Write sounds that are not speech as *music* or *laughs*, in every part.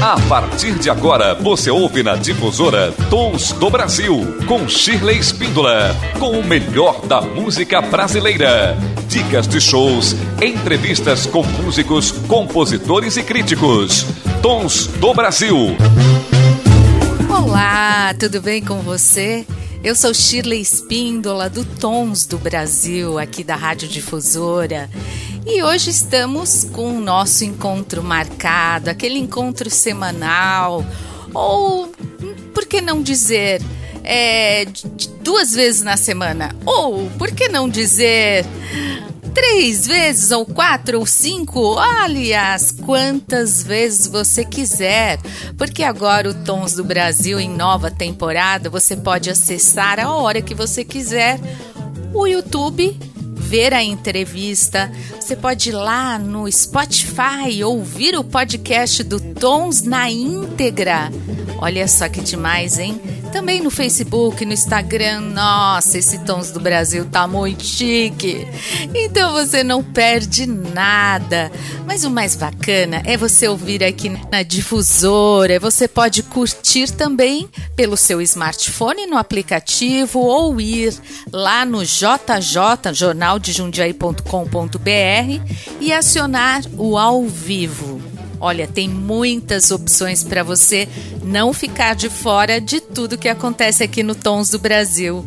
A partir de agora, você ouve na difusora Tons do Brasil, com Shirley Espíndola, com o melhor da música brasileira. Dicas de shows, entrevistas com músicos, compositores e críticos. Tons do Brasil. Olá, tudo bem com você? Eu sou Shirley Espíndola do Tons do Brasil, aqui da Rádio Difusora. E hoje estamos com o nosso encontro marcado, aquele encontro semanal, ou por que não dizer é, duas vezes na semana? Ou por que não dizer três vezes, ou quatro, ou cinco, aliás, quantas vezes você quiser, porque agora o Tons do Brasil em nova temporada você pode acessar a hora que você quiser. O YouTube ver a entrevista, você pode ir lá no Spotify ouvir o podcast do Tons na íntegra. Olha só que demais, hein? Também no Facebook, no Instagram. Nossa, esse Tons do Brasil tá muito chique. Então você não perde nada. Mas o mais bacana é você ouvir aqui na difusora. Você pode curtir também pelo seu smartphone no aplicativo ou ir lá no JJ, jornaldejundiaí.com.br e acionar o ao vivo. Olha, tem muitas opções para você não ficar de fora de tudo que acontece aqui no Tons do Brasil.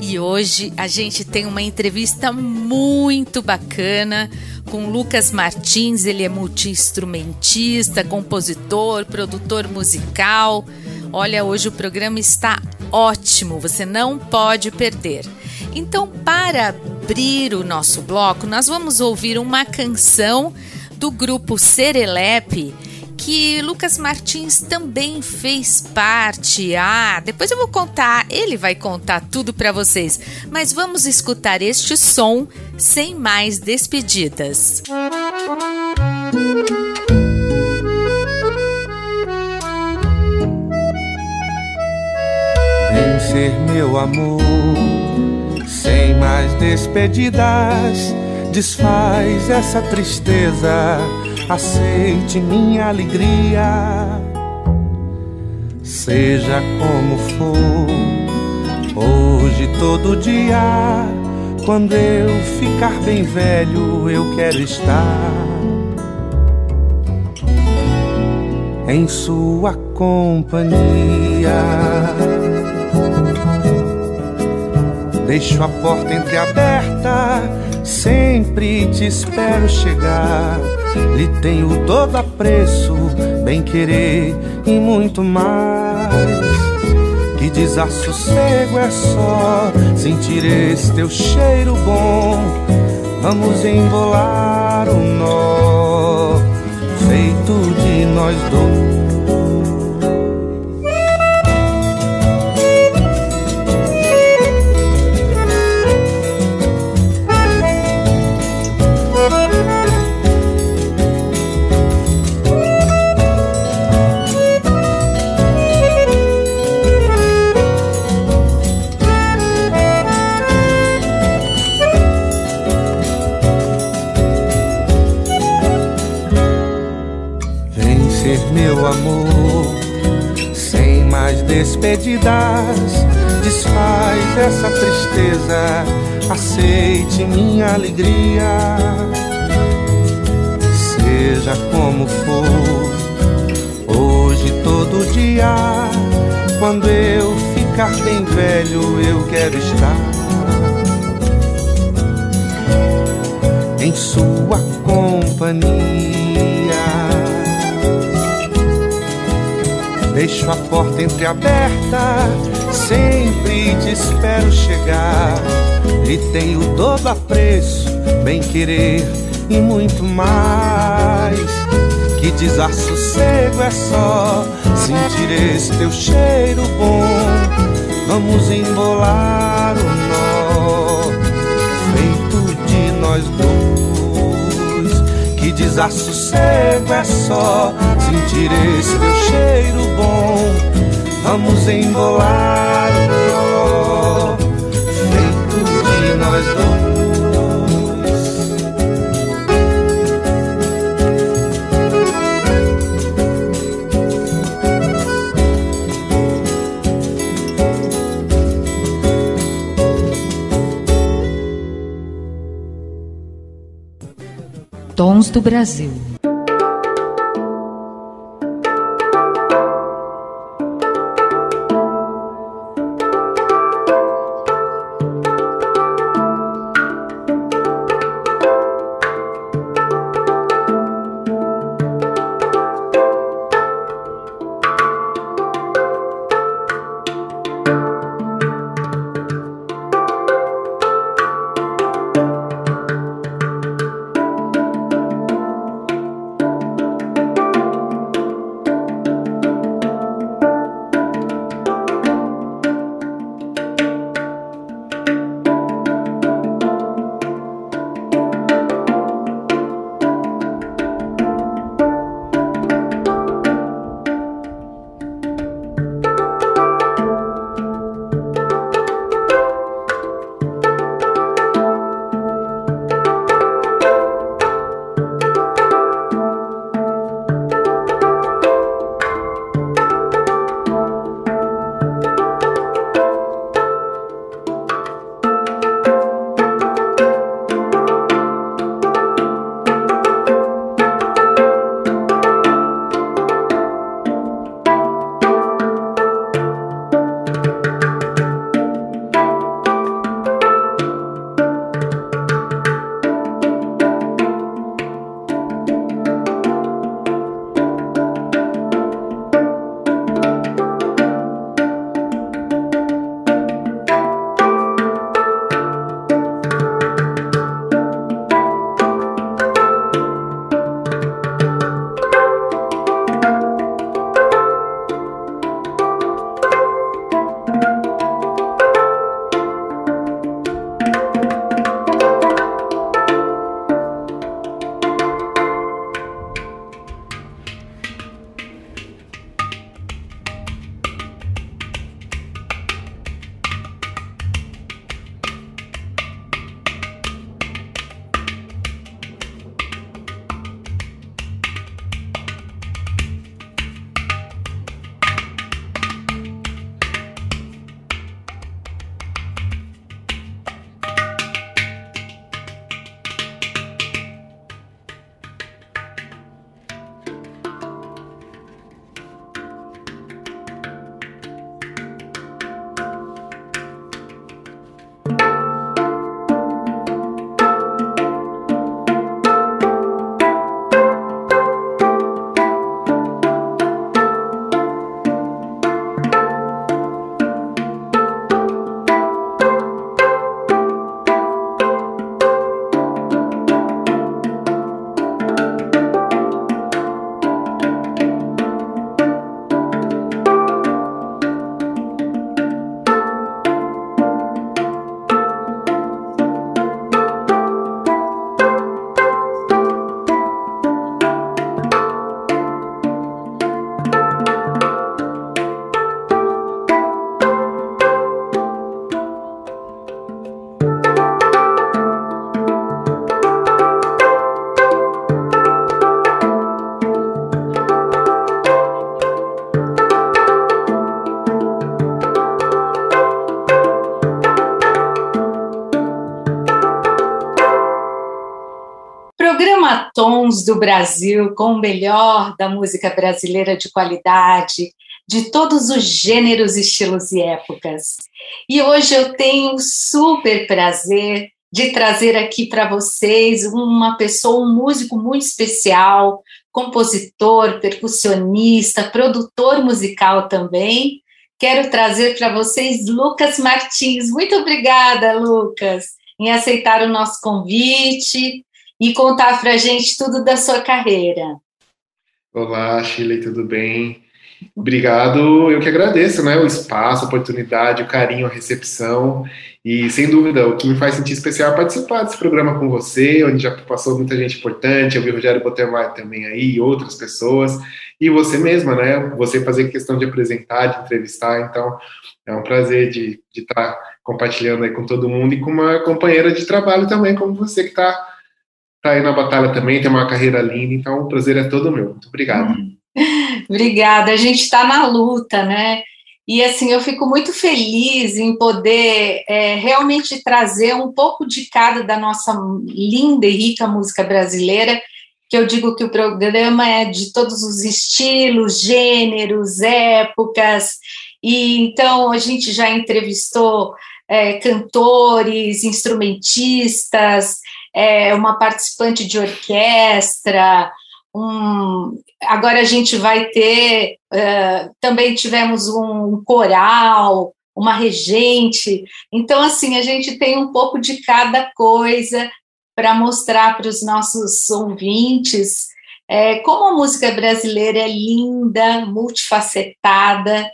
E hoje a gente tem uma entrevista muito bacana com Lucas Martins, ele é multiinstrumentista, compositor, produtor musical. Olha, hoje o programa está ótimo, você não pode perder. Então, para abrir o nosso bloco, nós vamos ouvir uma canção do grupo Serelepe, que Lucas Martins também fez parte. Ah, depois eu vou contar, ele vai contar tudo para vocês. Mas vamos escutar este som sem mais despedidas. Vem ser meu amor, sem mais despedidas Desfaz essa tristeza, aceite minha alegria. Seja como for, hoje todo dia, quando eu ficar bem velho, eu quero estar em sua companhia. Deixo a porta entreaberta Sempre te espero chegar. Lhe tenho todo apreço, bem querer e muito mais. Que desassossego é só sentir esse teu cheiro bom. Vamos embolar o nó feito de nós dois. Despedidas. Desfaz essa tristeza, aceite minha alegria. Seja como for, hoje todo dia. Quando eu ficar bem velho, eu quero estar em sua companhia. Deixo a porta entreaberta, sempre te espero chegar. E tenho todo apreço, bem querer e muito mais. Que desassossego é só sentir esse teu cheiro bom. Vamos embolar o nó, feito de nós dois. Desassossego é só sentir esse teu cheiro bom. Vamos embolar o nó, feito de nós dois. Do Brasil. Do Brasil com o melhor da música brasileira de qualidade, de todos os gêneros, estilos e épocas. E hoje eu tenho um super prazer de trazer aqui para vocês uma pessoa, um músico muito especial, compositor, percussionista, produtor musical também. Quero trazer para vocês Lucas Martins. Muito obrigada, Lucas, em aceitar o nosso convite e contar para a gente tudo da sua carreira. Olá, Shirley, tudo bem? Obrigado, eu que agradeço, né? O espaço, a oportunidade, o carinho, a recepção. E, sem dúvida, o que me faz sentir especial é participar desse programa com você, onde já passou muita gente importante. Eu vi o Rogério Botemar também aí, e outras pessoas. E você mesma, né? Você fazer questão de apresentar, de entrevistar. Então, é um prazer de estar tá compartilhando aí com todo mundo e com uma companheira de trabalho também, como você, que está tá aí na batalha também, tem uma carreira linda, então o prazer é todo meu. Muito obrigado. *laughs* Obrigada, a gente está na luta, né? E assim, eu fico muito feliz em poder é, realmente trazer um pouco de cada da nossa linda e rica música brasileira que eu digo que o programa é de todos os estilos, gêneros, épocas, e então a gente já entrevistou é, cantores, instrumentistas, é, uma participante de orquestra, um, agora a gente vai ter, uh, também tivemos um coral, uma regente, então assim, a gente tem um pouco de cada coisa para mostrar para os nossos ouvintes é, como a música brasileira é linda, multifacetada,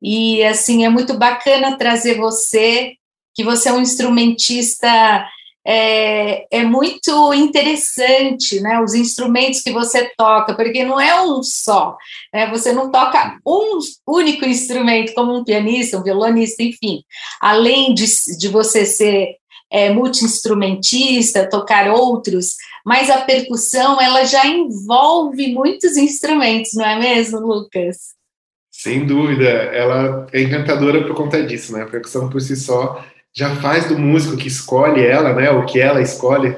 e assim é muito bacana trazer você, que você é um instrumentista é, é, muito interessante, né? Os instrumentos que você toca, porque não é um só, né? Você não toca um único instrumento como um pianista, um violonista, enfim. Além de, de você ser é, multi-instrumentista, tocar outros, mas a percussão ela já envolve muitos instrumentos, não é mesmo, Lucas? Sem dúvida, ela é encantadora por conta disso, né? A percussão por si só já faz do músico que escolhe ela, né? O que ela escolhe,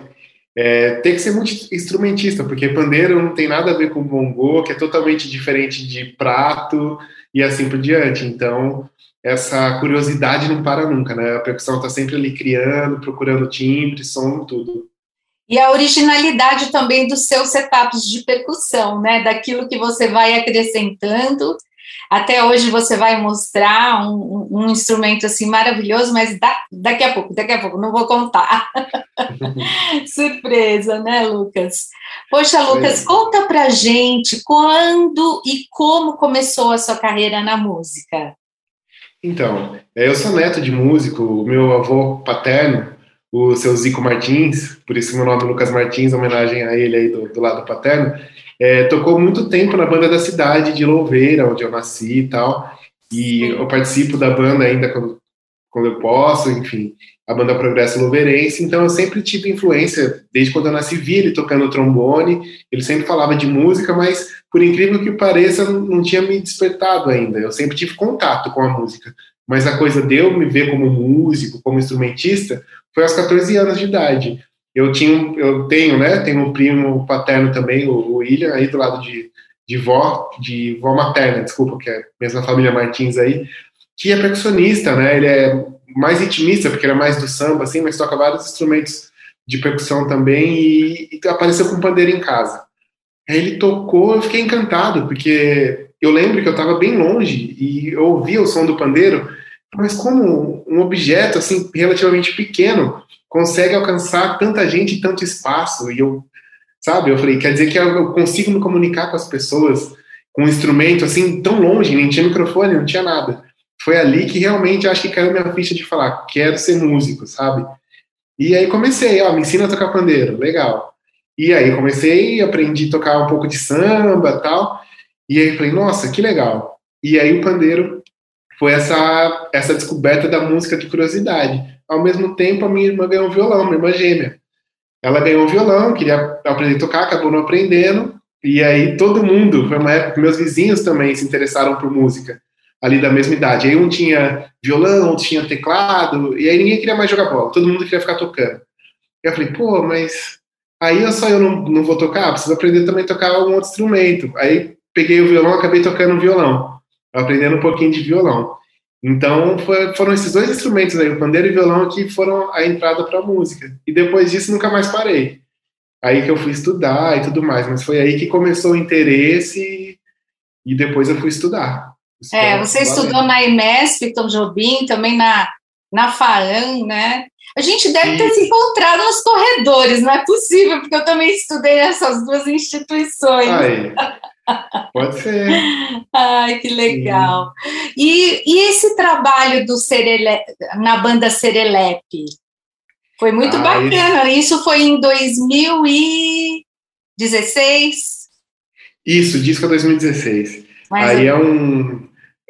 é, tem que ser multi-instrumentista, porque pandeiro não tem nada a ver com bongô, que é totalmente diferente de prato e assim por diante. Então, essa curiosidade não para nunca, né? A percussão está sempre ali criando, procurando timbre, som, tudo. E a originalidade também dos seus setups de percussão, né? Daquilo que você vai acrescentando. Até hoje você vai mostrar um, um instrumento assim maravilhoso, mas da, daqui a pouco, daqui a pouco, não vou contar. *laughs* Surpresa, né, Lucas? Poxa, Lucas, Sim. conta pra gente quando e como começou a sua carreira na música. Então, é, eu sou neto de músico, meu avô paterno, o seu Zico Martins, por isso meu nome é Lucas Martins, homenagem a ele aí do, do lado paterno, é, tocou muito tempo na banda da cidade de Louveira, onde eu nasci e tal, e eu participo da banda ainda quando, quando eu posso, enfim, a banda Progresso Louveirense, então eu sempre tive influência, desde quando eu nasci, vi ele tocando trombone, ele sempre falava de música, mas por incrível que pareça, não tinha me despertado ainda. Eu sempre tive contato com a música, mas a coisa de eu me ver como músico, como instrumentista, foi aos 14 anos de idade. Eu tinha, eu tenho, né? Tenho um primo paterno também, o William, aí do lado de, de vó, de vó materna, desculpa, que é a mesma família Martins aí, que é percussionista, né? Ele é mais intimista, porque é mais do samba, assim, mas toca vários instrumentos de percussão também e, e apareceu com pandeiro em casa. Aí ele tocou, eu fiquei encantado, porque eu lembro que eu estava bem longe e eu ouvia o som do pandeiro, mas como um objeto assim relativamente pequeno consegue alcançar tanta gente e tanto espaço e eu, sabe, eu falei, quer dizer que eu consigo me comunicar com as pessoas com um instrumento assim tão longe, nem tinha microfone, não tinha nada. Foi ali que realmente acho que caiu minha ficha de falar, quero ser músico, sabe? E aí comecei, ó, me ensina a tocar pandeiro, legal. E aí comecei, aprendi a tocar um pouco de samba tal. E aí falei, nossa, que legal. E aí o pandeiro foi essa, essa descoberta da música de curiosidade. Ao mesmo tempo, a minha irmã ganhou um violão, minha irmã gêmea. Ela ganhou um violão, queria aprender a tocar, acabou não aprendendo. E aí todo mundo, foi uma época que meus vizinhos também se interessaram por música, ali da mesma idade. Aí um tinha violão, outro tinha teclado, e aí ninguém queria mais jogar bola, todo mundo queria ficar tocando. Eu falei, pô, mas Aí só eu não, não vou tocar, preciso aprender também a tocar algum outro instrumento. Aí peguei o violão, acabei tocando violão, aprendendo um pouquinho de violão. Então foi, foram esses dois instrumentos aí, o pandeiro e o violão, que foram a entrada para a música. E depois disso nunca mais parei. Aí que eu fui estudar e tudo mais, mas foi aí que começou o interesse e depois eu fui estudar. É, você estudou na IMESP, Tom Jobim, também na, na FAAN, né? A gente deve ter se encontrado nos corredores, não é possível, porque eu também estudei nessas duas instituições. Aí. *laughs* Pode ser. Ai, que legal. E, e esse trabalho do Serele... na banda Serelepe? Foi muito ah, bacana. Isso... isso foi em 2016? Isso, disco 2016. Mas aí é um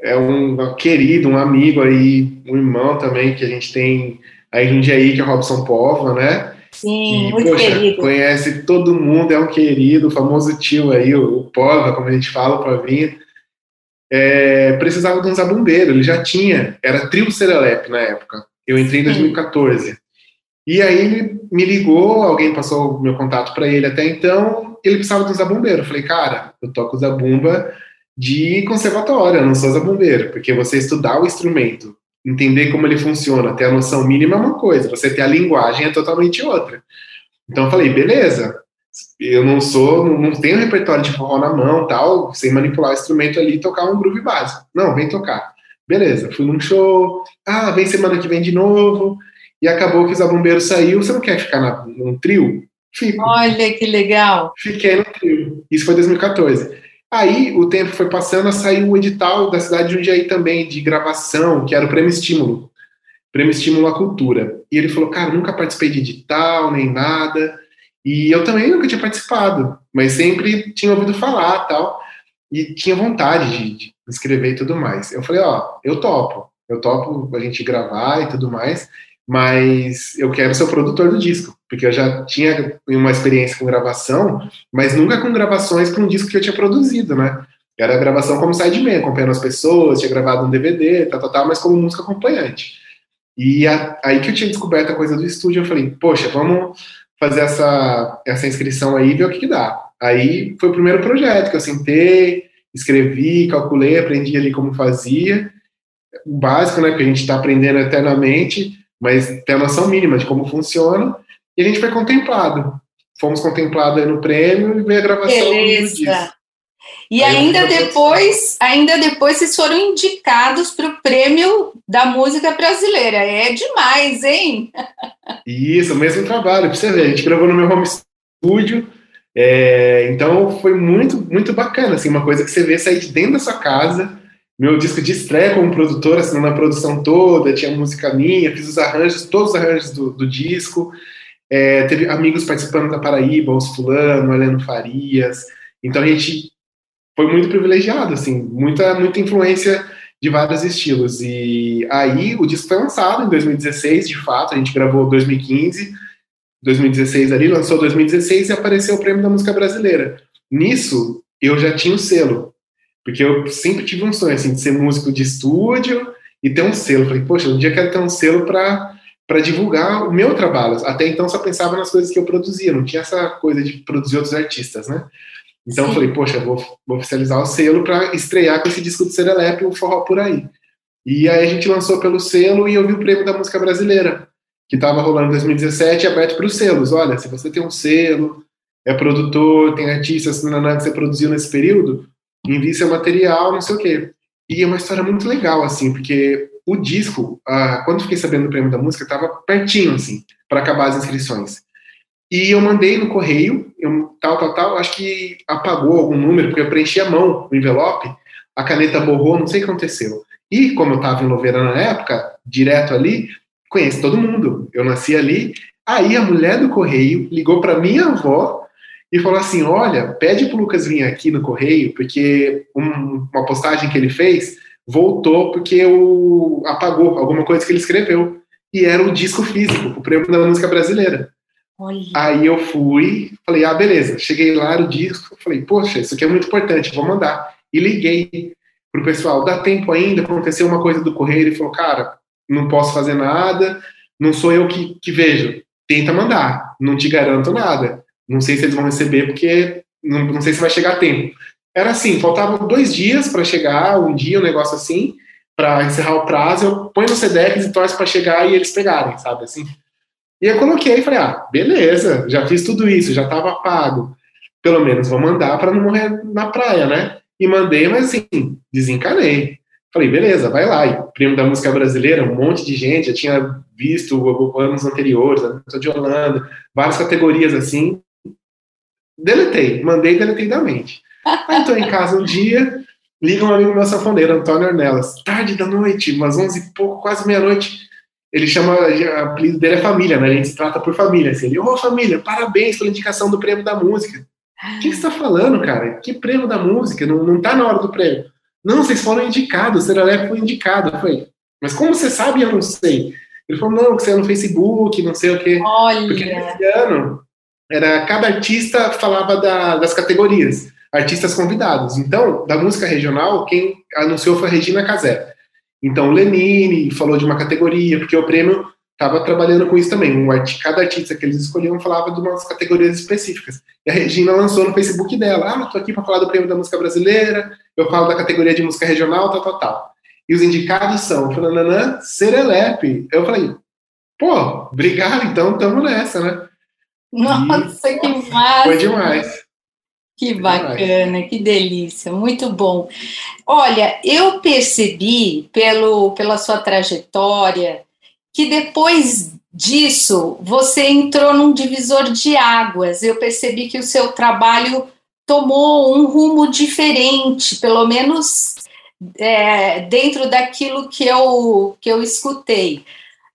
é um querido, um amigo aí, um irmão também que a gente tem aí em Jundiaí, que é o Robson Pova, né? Sim, e, muito poxa, querido. Conhece todo mundo, é um querido, o famoso tio aí, o, o Pova, como a gente fala, para vir. É, precisava de um zabumbeiro, ele já tinha, era trio Serelepe na época. Eu entrei em 2014. E aí ele me ligou, alguém passou o meu contato para ele até então, ele precisava de um zabumbeiro. Eu falei, cara, eu toco zabumba de conservatório, eu não sou zabumbeiro, porque você estudar o instrumento, entender como ele funciona, ter a noção mínima é uma coisa, você ter a linguagem é totalmente outra. Então eu falei, beleza, eu não sou, não, tenho repertório de forró na mão, tal, sem manipular o instrumento ali e tocar um groove básico. Não, vem tocar. Beleza, fui num show, ah, vem semana que vem de novo, e acabou que o Zabumbeiro saiu, você não quer ficar na, num trio? Fico. Olha que legal. Fiquei no trio. Isso foi 2014. Aí o tempo foi passando, saiu o edital da cidade de Jundiaí também, de gravação, que era o Prêmio Estímulo. Prêmio Estímulo à Cultura. E ele falou, cara, nunca participei de edital, nem nada. E eu também nunca tinha participado, mas sempre tinha ouvido falar tal. E tinha vontade de, de escrever e tudo mais. Eu falei, ó, eu topo. Eu topo a gente gravar e tudo mais mas eu quero ser o produtor do disco, porque eu já tinha uma experiência com gravação, mas nunca com gravações para um disco que eu tinha produzido, né? Era gravação como sideman, acompanhando as pessoas, tinha gravado um DVD, tal, tal, tal, mas como música acompanhante. E a, aí que eu tinha descoberto a coisa do estúdio, eu falei, poxa, vamos fazer essa, essa inscrição aí e ver o que, que dá. Aí foi o primeiro projeto que eu sentei, escrevi, calculei, aprendi ali como fazia, o básico, né, que a gente está aprendendo eternamente, mas tem a noção mínima de como funciona, e a gente foi contemplado. Fomos contemplados no prêmio e veio a gravação Beleza. E Aí ainda depois, ainda depois vocês foram indicados para o prêmio da música brasileira. É demais, hein? Isso, mesmo trabalho, para você ver. A gente gravou no meu home studio. É, então foi muito, muito bacana, assim, uma coisa que você vê sair de dentro da sua casa, meu disco de estreia como produtor, assinando a produção toda, tinha música minha, fiz os arranjos, todos os arranjos do, do disco. É, teve amigos participando da Paraíba, os Fulano, Heleno Farias. Então a gente foi muito privilegiado, assim, muita, muita influência de vários estilos. E aí o disco foi lançado em 2016, de fato, a gente gravou 2015, 2016 ali, lançou 2016 e apareceu o Prêmio da Música Brasileira. Nisso, eu já tinha o selo, porque eu sempre tive um sonho, assim, de ser músico de estúdio e ter um selo. Falei, poxa, um dia eu quero ter um selo para divulgar o meu trabalho. Até então só pensava nas coisas que eu produzia, não tinha essa coisa de produzir outros artistas, né? Então Sim. eu falei, poxa, vou, vou oficializar o selo para estrear com esse disco do Serelepe, o Forró Por Aí. E aí a gente lançou pelo selo e eu vi o prêmio da música brasileira, que estava rolando em 2017, aberto para os selos. Olha, se você tem um selo, é produtor, tem artistas que você produziu nesse período, envie seu material, não sei o quê. E é uma história muito legal, assim, porque o disco, ah, quando fiquei sabendo do prêmio da música, estava pertinho, assim, para acabar as inscrições. E eu mandei no correio, eu, tal, tal, tal, acho que apagou algum número, porque eu preenchi a mão no envelope, a caneta borrou, não sei o que aconteceu. E como eu estava em Louveira na época, direto ali, conheço todo mundo. Eu nasci ali. Aí a mulher do correio ligou para minha avó e falou assim: Olha, pede pro Lucas vir aqui no correio, porque um, uma postagem que ele fez voltou porque o, apagou alguma coisa que ele escreveu. E era o disco físico, o prêmio da música brasileira. Olha. Aí eu fui, falei, ah, beleza. Cheguei lá no disco, falei, poxa, isso aqui é muito importante, vou mandar. E liguei pro pessoal, dá tempo ainda, aconteceu uma coisa do correio, ele falou, cara, não posso fazer nada, não sou eu que, que vejo, tenta mandar, não te garanto nada. Não sei se eles vão receber, porque não, não sei se vai chegar a tempo. Era assim, faltavam dois dias para chegar, um dia, um negócio assim, para encerrar o prazo, eu ponho no SEDEX e torço para chegar e eles pegarem, sabe assim? E eu coloquei e falei, ah, beleza, já fiz tudo isso, já estava pago. Pelo menos vou mandar para não morrer na praia, né? E mandei, mas assim, desencanei. Falei, beleza, vai lá. E prêmio da música brasileira, um monte de gente, já tinha visto anos anteriores, a de Holanda, várias categorias assim. Deletei, mandei deletei da mente. Aí estou em casa um dia, liga um amigo meu sanfoneiro, Antônio Ornelas, tarde da noite, umas onze e pouco, quase meia-noite. Ele chama, o apelido dele é família, né? A gente se trata por família. Assim. Ele, ô oh, família, parabéns pela indicação do prêmio da música. O que, você está falando, cara? Que prêmio da música? Não, não tá na hora do prêmio. Não, vocês foram indicados, o Seralé foi indicado. Eu falei, mas como você sabe? Eu não sei. Ele falou, não, que você é no Facebook, não sei o quê. Olha. Porque nesse ano, era cada artista falava da, das categorias, artistas convidados. Então, da música regional, quem anunciou foi a Regina Casé. Então, Lenine falou de uma categoria, porque o prêmio estava trabalhando com isso também. Um art, cada artista que eles escolhiam falava de umas categorias específicas. E a Regina lançou no Facebook dela: Ah, tô aqui para falar do prêmio da música brasileira, eu falo da categoria de música regional, tal, tal, tal. E os indicados são Fernanã, Serelepe. Eu falei: Pô, obrigado, então tamo nessa, né? Nossa, e que massa! Foi demais. Que bacana, que delícia, muito bom. Olha, eu percebi pelo, pela sua trajetória que depois disso você entrou num divisor de águas. Eu percebi que o seu trabalho tomou um rumo diferente, pelo menos é, dentro daquilo que eu, que eu escutei.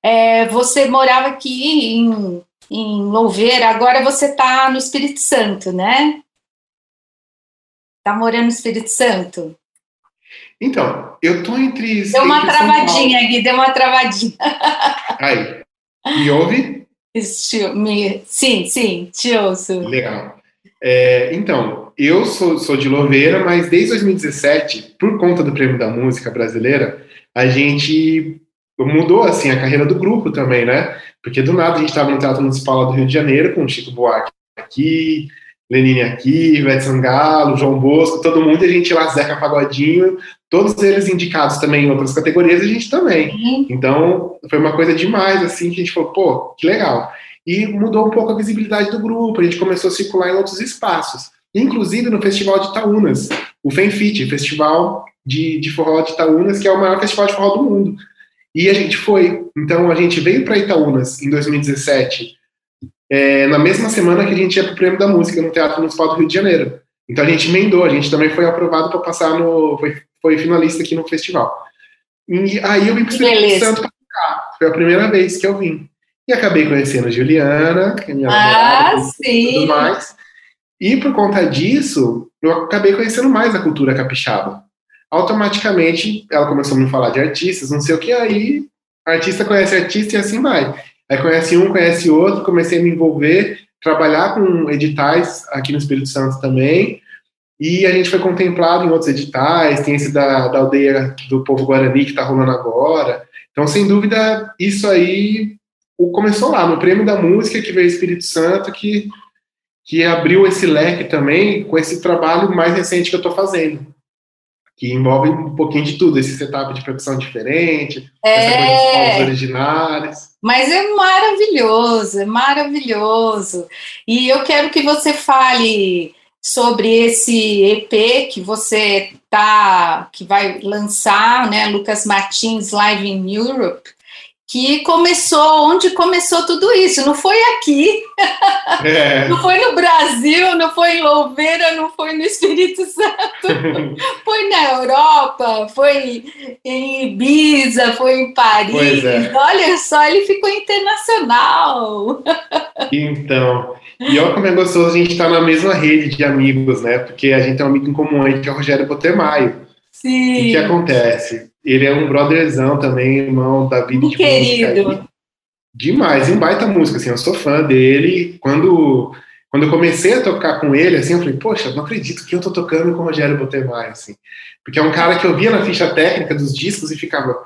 É, você morava aqui em, em Louveira, agora você está no Espírito Santo, né? Tá morando no Espírito Santo? Então, eu tô entre. Deu uma entre travadinha, Gui, deu uma travadinha. *laughs* Aí. Me ouve? Me... Sim, sim, te ouço. Legal. É, então, eu sou, sou de Louveira, mas desde 2017, por conta do Prêmio da Música Brasileira, a gente mudou assim a carreira do grupo também, né? Porque do nada a gente estava no Teatro Municipal do Rio de Janeiro com o Chico Buarque aqui, Lenine aqui, Ivete Sangalo, João Bosco, todo mundo, a gente lá, Zeca Pagodinho, todos eles indicados também em outras categorias, a gente também. Uhum. Então, foi uma coisa demais, assim, que a gente falou, pô, que legal. E mudou um pouco a visibilidade do grupo, a gente começou a circular em outros espaços, inclusive no Festival de Itaúnas, o FENFIT, Festival de, de Forró de Itaúnas, que é o maior festival de forró do mundo. E a gente foi. Então, a gente veio para Itaúnas em 2017, é, na mesma semana que a gente ia para o Prêmio da Música no Teatro Municipal do Rio de Janeiro. Então a gente emendou, a gente também foi aprovado para passar no. Foi, foi, finalista aqui no festival. E aí eu vim para o Espírito Santo para cá. Foi a primeira vez que eu vim. E acabei conhecendo a Juliana, que é minha ah, sim. e tudo mais. E por conta disso, eu acabei conhecendo mais a cultura capixaba. Automaticamente, ela começou a me falar de artistas, não sei o que, aí artista conhece artista e assim vai. Aí conhece um, conhece outro, comecei a me envolver, trabalhar com editais aqui no Espírito Santo também. E a gente foi contemplado em outros editais, tem esse da, da aldeia do povo Guarani que está rolando agora. Então, sem dúvida, isso aí começou lá, no Prêmio da Música, que veio Espírito Santo, que, que abriu esse leque também com esse trabalho mais recente que eu estou fazendo que envolve um pouquinho de tudo, esse setup de produção diferente, é... essa coisa dos originários. Mas é maravilhoso, é maravilhoso. E eu quero que você fale sobre esse EP que você tá, que vai lançar, né, Lucas Martins Live in Europe que começou, onde começou tudo isso. Não foi aqui, é. não foi no Brasil, não foi em Louveira, não foi no Espírito Santo, *laughs* foi na Europa, foi em Ibiza, foi em Paris. É. Olha só, ele ficou internacional. Então, e olha como é gostoso a gente estar tá na mesma rede de amigos, né? Porque a gente tem um amigo em comum aí, que é o Rogério Botemaio. Sim. O que acontece? Ele é um brotherzão também, irmão da vida de querido. Música. Demais, um baita música, assim, eu sou fã dele. Quando, quando eu comecei a tocar com ele, assim, eu falei, poxa, não acredito que eu tô tocando com o Rogério Botemai, assim. Porque é um cara que eu via na ficha técnica dos discos e ficava,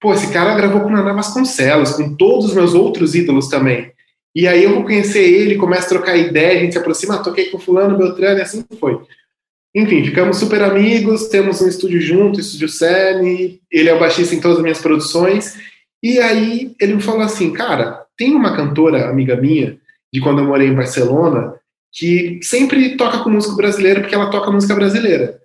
pô, esse cara gravou com Naná Vasconcelos, com todos os meus outros ídolos também. E aí eu vou conhecer ele, começo a trocar ideia, a gente se aproxima, ah, toquei com fulano, Beltrano, e assim foi. Enfim, ficamos super amigos, temos um estúdio junto, estúdio Cerne, ele é o baixista em todas as minhas produções, e aí ele me falou assim, cara, tem uma cantora, amiga minha, de quando eu morei em Barcelona, que sempre toca com músico brasileiro, porque ela toca música brasileira.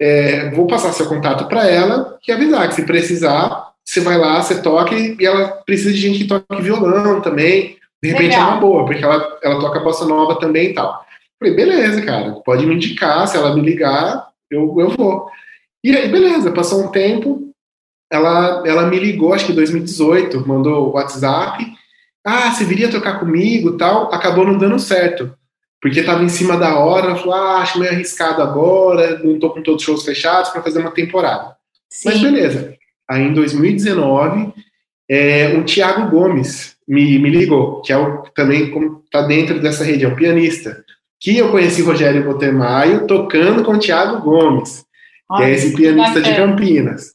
É, vou passar seu contato para ela e avisar que se precisar, você vai lá, você toca, e ela precisa de gente que toque violão também, de repente Legal. é uma boa, porque ela, ela toca bossa nova também e tal. Falei, beleza, cara, pode me indicar, se ela me ligar, eu, eu vou. E aí, beleza, passou um tempo, ela, ela me ligou, acho que em 2018, mandou o WhatsApp, ah, você viria tocar comigo tal, acabou não dando certo, porque estava em cima da hora, ela falou, ah, acho meio arriscado agora, não estou com todos os shows fechados para fazer uma temporada. Sim. Mas beleza. Aí em 2019, é, o Thiago Gomes me, me ligou, que é o, também está dentro dessa rede, é um pianista que eu conheci Rogério Botemaio tocando com o Thiago Gomes, que é esse pianista de Campinas.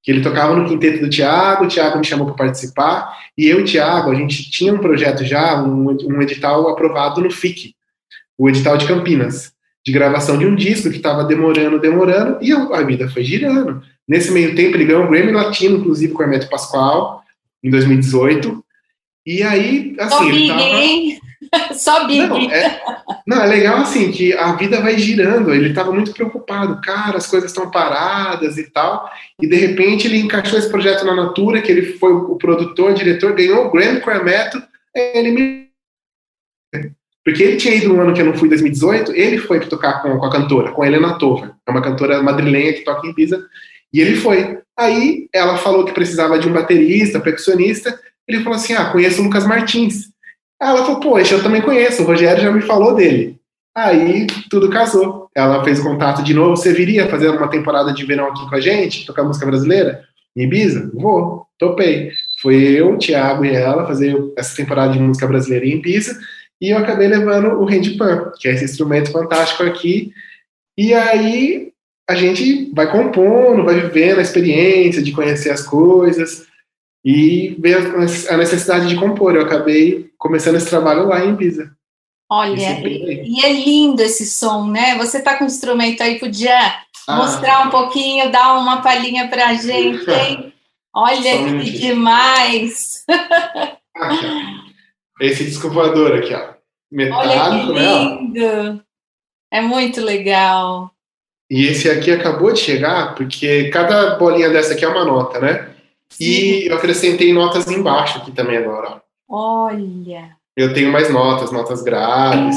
que ele tocava no quinteto do Tiago, o Tiago me chamou para participar, e eu e o Tiago, a gente tinha um projeto já, um, um edital aprovado no FIC, o edital de Campinas, de gravação de um disco que estava demorando, demorando, e a, vida foi girando. Nesse meio tempo, ele ganhou um Grammy Latino, inclusive com o Hermeto Pascoal, em 2018, e aí, assim, ele tava... *laughs* Só Big. Não é, não, é legal assim que a vida vai girando. Ele estava muito preocupado, cara, as coisas estão paradas e tal. E de repente ele encaixou esse projeto na Natura, que ele foi o produtor, o diretor, ganhou o Grammy com a Meto. Ele me. Porque ele tinha ido no ano que eu não fui, 2018, ele foi tocar com, com a cantora, com a Helena Tova, é uma cantora madrilenha que toca em Pisa, e ele foi. Aí ela falou que precisava de um baterista, percussionista, ele falou assim: Ah, conheço o Lucas Martins. Ela falou, poxa, eu também conheço, o Rogério já me falou dele. Aí tudo casou. Ela fez contato de novo. Você viria fazer uma temporada de verão aqui com a gente, tocar música brasileira? Em Ibiza? Vou, topei. Foi eu, o Thiago e ela fazer essa temporada de música brasileira em Ibiza. E eu acabei levando o handpan, que é esse instrumento fantástico aqui. E aí a gente vai compondo, vai vivendo a experiência de conhecer as coisas e ver a necessidade de compor. Eu acabei começando esse trabalho lá em Ibiza. Olha, e, e é lindo esse som, né? Você tá com o instrumento aí, podia ah, mostrar um pouquinho, dar uma palhinha pra gente, *laughs* hein? Olha que demais! *laughs* esse disco voador aqui, ó. Metálico, Olha que né, lindo! Né, é muito legal. E esse aqui acabou de chegar, porque cada bolinha dessa aqui é uma nota, né? Sim. E eu acrescentei notas embaixo aqui também agora. Olha. Eu tenho mais notas, notas graves.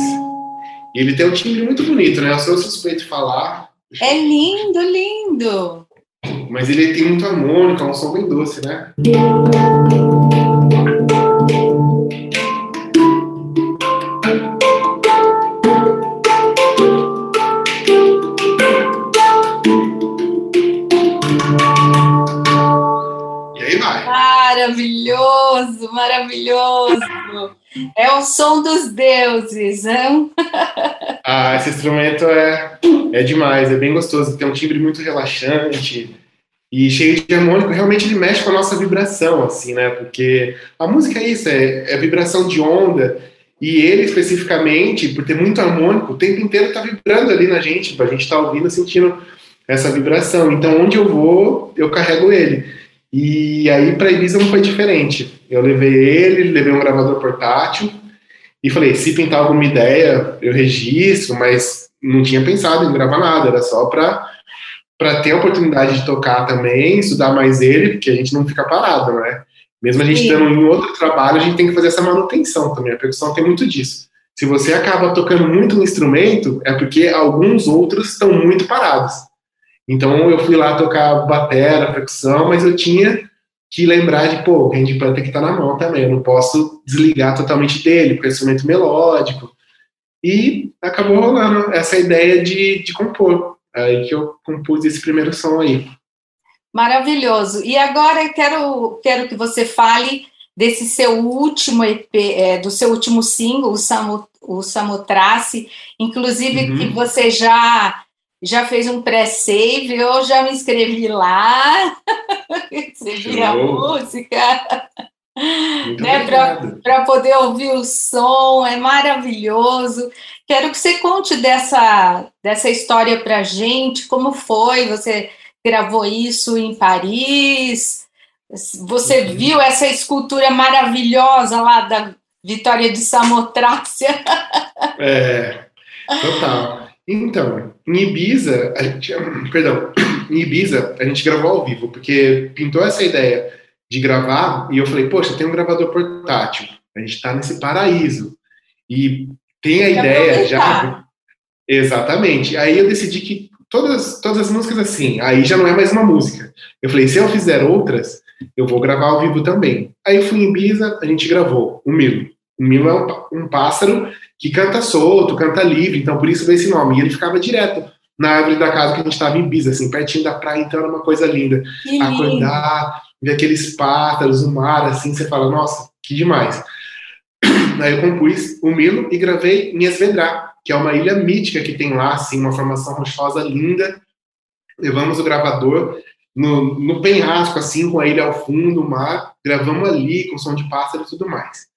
E ele tem um timbre muito bonito, né? Eu sou suspeito de falar. É lindo, lindo. Mas ele tem muito harmônico, é um som bem doce, né? É o som dos deuses, não? Ah, esse instrumento é, é demais, é bem gostoso, tem um timbre muito relaxante e cheio de harmônico. Realmente ele mexe com a nossa vibração, assim, né? Porque a música é isso, é, é vibração de onda. E ele especificamente, por ter muito harmônico, o tempo inteiro tá vibrando ali na gente, a gente tá ouvindo, sentindo essa vibração. Então, onde eu vou, eu carrego ele. E aí para Ibiza não foi diferente. Eu levei ele, levei um gravador portátil e falei, se pintar alguma ideia, eu registro, mas não tinha pensado em gravar nada, era só para para ter a oportunidade de tocar também, estudar mais ele, porque a gente não fica parado, né? Mesmo a gente estando em outro trabalho, a gente tem que fazer essa manutenção também. A percussão tem muito disso. Se você acaba tocando muito no instrumento, é porque alguns outros estão muito parados. Então eu fui lá tocar batera, percussão, mas eu tinha que lembrar de, pô, o handpan tem que estar tá na mão também, eu não posso desligar totalmente dele, porque é um instrumento melódico. E acabou rolando essa ideia de, de compor. Aí que eu compus esse primeiro som aí. Maravilhoso. E agora eu quero, quero que você fale desse seu último EP, é, do seu último single, o, Samu, o Samotrace, inclusive uhum. que você já já fez um pré-save, eu já me inscrevi lá, *laughs* escrevi a música, né, para poder ouvir o som, é maravilhoso. Quero que você conte dessa, dessa história para a gente, como foi, você gravou isso em Paris, você uhum. viu essa escultura maravilhosa lá da Vitória de Samotrácia? É, total. Então, em Ibiza, a gente, perdão, em Ibiza a gente gravou ao vivo, porque pintou essa ideia de gravar e eu falei, poxa, tem um gravador portátil, a gente está nesse paraíso e tem a ideia já. Exatamente. Aí eu decidi que todas, todas as músicas assim, aí já não é mais uma música. Eu falei, se eu fizer outras, eu vou gravar ao vivo também. Aí eu fui em Ibiza, a gente gravou o Milo. O Milo é um, um pássaro que canta solto, canta livre, então por isso veio esse nome. E ele ficava direto na árvore da casa que a gente estava em Ibiza, assim, pertinho da praia, então era uma coisa linda. Que Acordar, ver aqueles pássaros, o mar, assim, você fala, nossa, que demais. *clears throat* Aí eu compus o Milo e gravei em Esvedra, que é uma ilha mítica que tem lá, assim, uma formação rochosa linda. Levamos o gravador no, no penhasco, assim, com a ilha ao fundo, o mar, gravamos ali, com som de pássaro e tudo mais.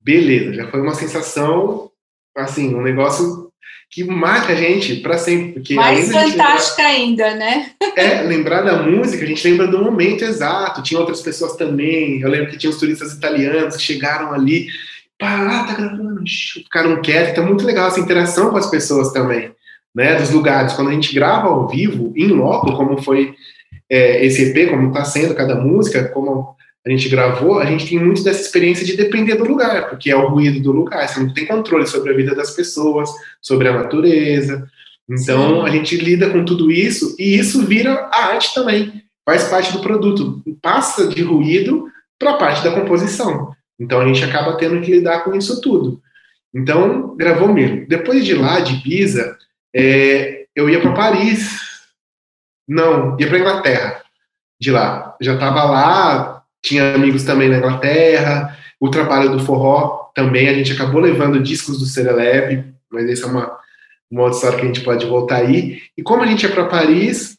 Beleza, já foi uma sensação, assim, um negócio que marca a gente para sempre. Porque Mais fantástica lembrar, ainda, né? é, lembrar da música, a gente lembra do momento exato. Tinha outras pessoas também. Eu lembro que tinha os turistas italianos que chegaram ali, pá, tá gravando, ficaram quietos. Então, muito legal essa interação com as pessoas também, né? Dos lugares. Quando a gente grava ao vivo, em loco, como foi é, esse EP, como está sendo cada música, como a gente gravou, a gente tem muito dessa experiência de depender do lugar, porque é o ruído do lugar, você não tem controle sobre a vida das pessoas, sobre a natureza. Então, Sim. a gente lida com tudo isso e isso vira a arte também, faz parte do produto, passa de ruído para a parte da composição. Então, a gente acaba tendo que lidar com isso tudo. Então, gravou mesmo. Depois de lá, de Ibiza, é, eu ia para Paris. Não, ia para Inglaterra. De lá. Já estava lá, tinha amigos também na Inglaterra, o trabalho do forró também, a gente acabou levando discos do Serelep, mas essa é uma, uma outra história que a gente pode voltar aí. E como a gente ia para Paris,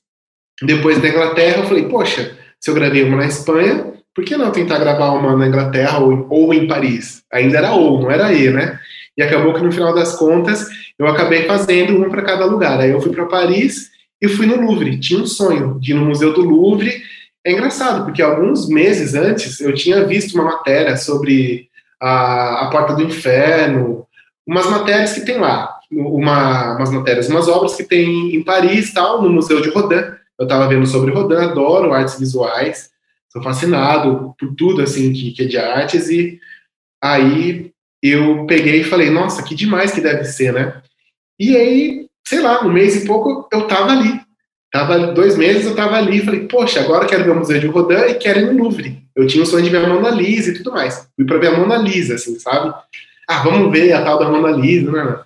depois da Inglaterra, eu falei, poxa, se eu gravei uma na Espanha, por que não tentar gravar uma na Inglaterra ou, ou em Paris? Ainda era ou, não era e, né? E acabou que no final das contas eu acabei fazendo um para cada lugar. Aí eu fui para Paris e fui no Louvre. Tinha um sonho de ir no Museu do Louvre é engraçado, porque alguns meses antes eu tinha visto uma matéria sobre a, a Porta do Inferno, umas matérias que tem lá, uma, umas matérias, umas obras que tem em Paris, tal, no Museu de Rodin. Eu estava vendo sobre Rodin, adoro artes visuais, sou fascinado por tudo assim que, que é de artes e aí eu peguei e falei, nossa, que demais que deve ser, né? E aí, sei lá, um mês e pouco eu tava ali, Tava dois meses, eu tava ali, falei, poxa, agora quero ver o Museu de Rodin e quero ir no Louvre. Eu tinha o sonho de ver a Mona Lisa e tudo mais. Fui para ver a Mona Lisa, assim, sabe? Ah, vamos ver a tal da Mona Lisa, né, né?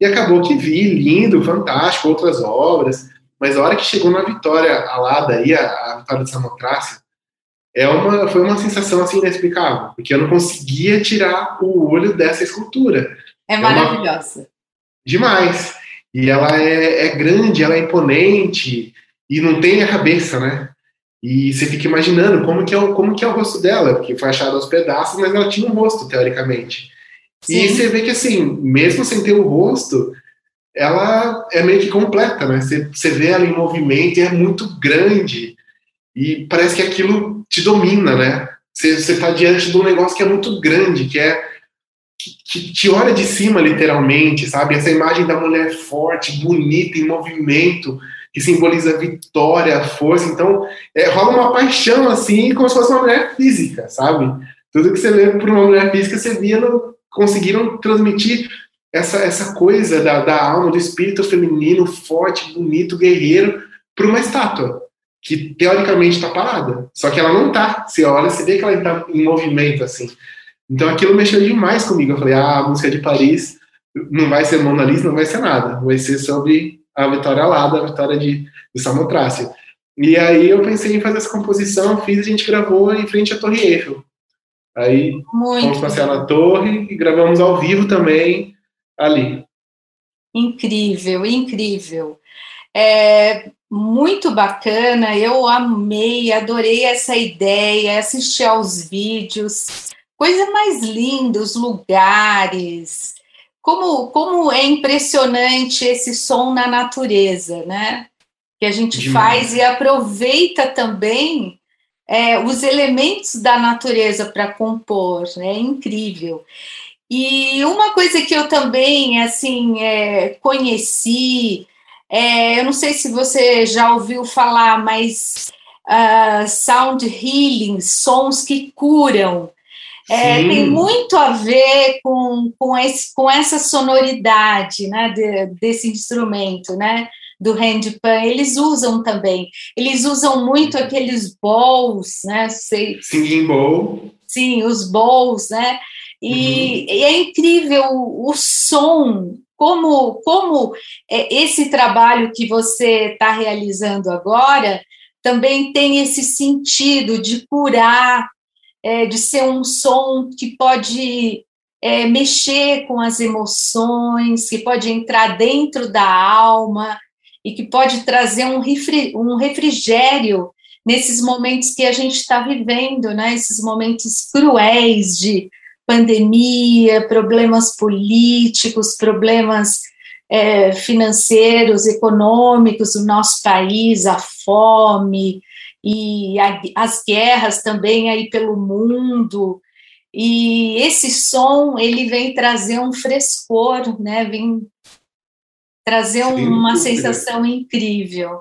E acabou que vi, lindo, fantástico, outras obras. Mas a hora que chegou na Vitória Alada aí, a, a Vitória de Samotrácia, é uma, foi uma sensação assim inexplicável, porque eu não conseguia tirar o olho dessa escultura. É maravilhosa. É uma... Demais. E ela é, é grande, ela é imponente e não tem a cabeça, né? E você fica imaginando como que é o, como que é o rosto dela, porque foi achado aos pedaços, mas ela tinha um rosto, teoricamente. Sim. E você vê que, assim, mesmo sem ter o rosto, ela é meio que completa, né? Você, você vê ela em movimento e é muito grande. E parece que aquilo te domina, né? Você, você tá diante de um negócio que é muito grande, que é que te olha de cima, literalmente, sabe? Essa imagem da mulher forte, bonita, em movimento, que simboliza vitória, força. Então, é, rola uma paixão, assim, como se fosse uma mulher física, sabe? Tudo que você lê por uma mulher física, você via, no, conseguiram transmitir essa, essa coisa da, da alma, do espírito feminino, forte, bonito, guerreiro, para uma estátua, que teoricamente está parada. Só que ela não está. Você olha, você vê que ela está em movimento, assim. Então aquilo mexeu demais comigo. Eu falei, ah, a música de Paris não vai ser Mona Lisa, não vai ser nada. Vai ser sobre a vitória Alada, a vitória de, de Samotrácia. E aí eu pensei em fazer essa composição, fiz, a gente gravou em frente à Torre Eiffel. Aí Muito fomos passear na torre e gravamos ao vivo também ali. Incrível, incrível. É muito bacana, eu amei, adorei essa ideia, assistir aos vídeos. Coisa mais linda, os lugares. Como, como é impressionante esse som na natureza, né? Que a gente Demais. faz e aproveita também é, os elementos da natureza para compor, né? É incrível. E uma coisa que eu também, assim, é, conheci, é, eu não sei se você já ouviu falar, mas uh, sound healing, sons que curam. É, tem muito a ver com, com, esse, com essa sonoridade né, de, desse instrumento, né? Do handpan, eles usam também. Eles usam muito aqueles bowls, né? Sei, Singing bowl. Sim, os bowls, né? E, uhum. e é incrível o, o som, como, como é, esse trabalho que você está realizando agora também tem esse sentido de curar é, de ser um som que pode é, mexer com as emoções, que pode entrar dentro da alma e que pode trazer um, refri, um refrigério nesses momentos que a gente está vivendo, né? Esses momentos cruéis de pandemia, problemas políticos, problemas é, financeiros, econômicos do nosso país, a fome e a, as guerras também aí pelo mundo. E esse som ele vem trazer um frescor, né? Vem trazer Sim, uma sensação incrível.